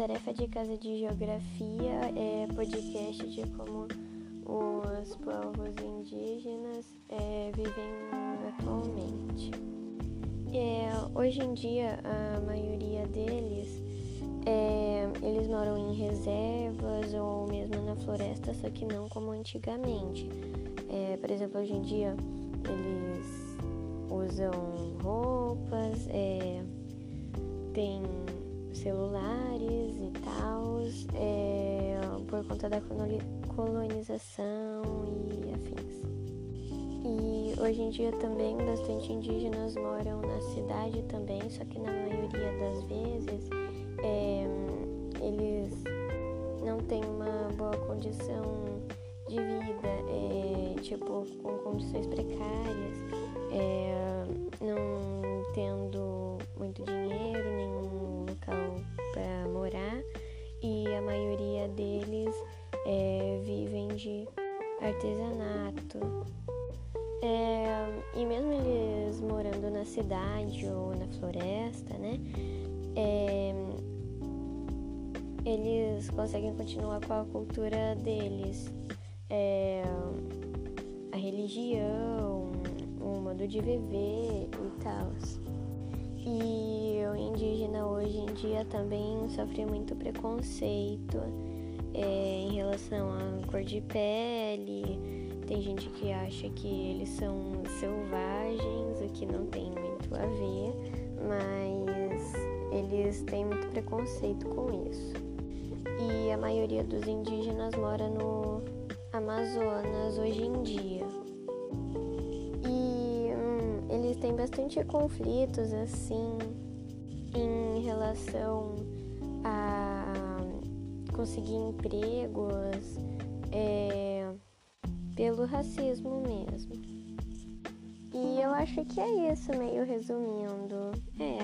Tarefa de Casa de Geografia é podcast de como os povos indígenas é, vivem atualmente. É, hoje em dia, a maioria deles é, eles moram em reservas ou mesmo na floresta, só que não como antigamente. É, por exemplo, hoje em dia eles usam roupas, é, têm celulares e tal, é, por conta da colonização e afins. E hoje em dia também bastante indígenas moram na cidade também, só que na maioria das vezes é, eles não têm uma boa condição de vida, é, tipo, com condições precárias, não tendo é, vivem de artesanato. É, e mesmo eles morando na cidade ou na floresta, né? É, eles conseguem continuar com a cultura deles, é, a religião, o modo de viver e tal. E o indígena hoje em dia também sofre muito preconceito relação à cor de pele. Tem gente que acha que eles são selvagens, o que não tem muito a ver, mas eles têm muito preconceito com isso. E a maioria dos indígenas mora no Amazonas hoje em dia. E hum, eles têm bastante conflitos assim em relação a conseguir empregos é, pelo racismo mesmo. E eu acho que é isso, meio resumindo. É.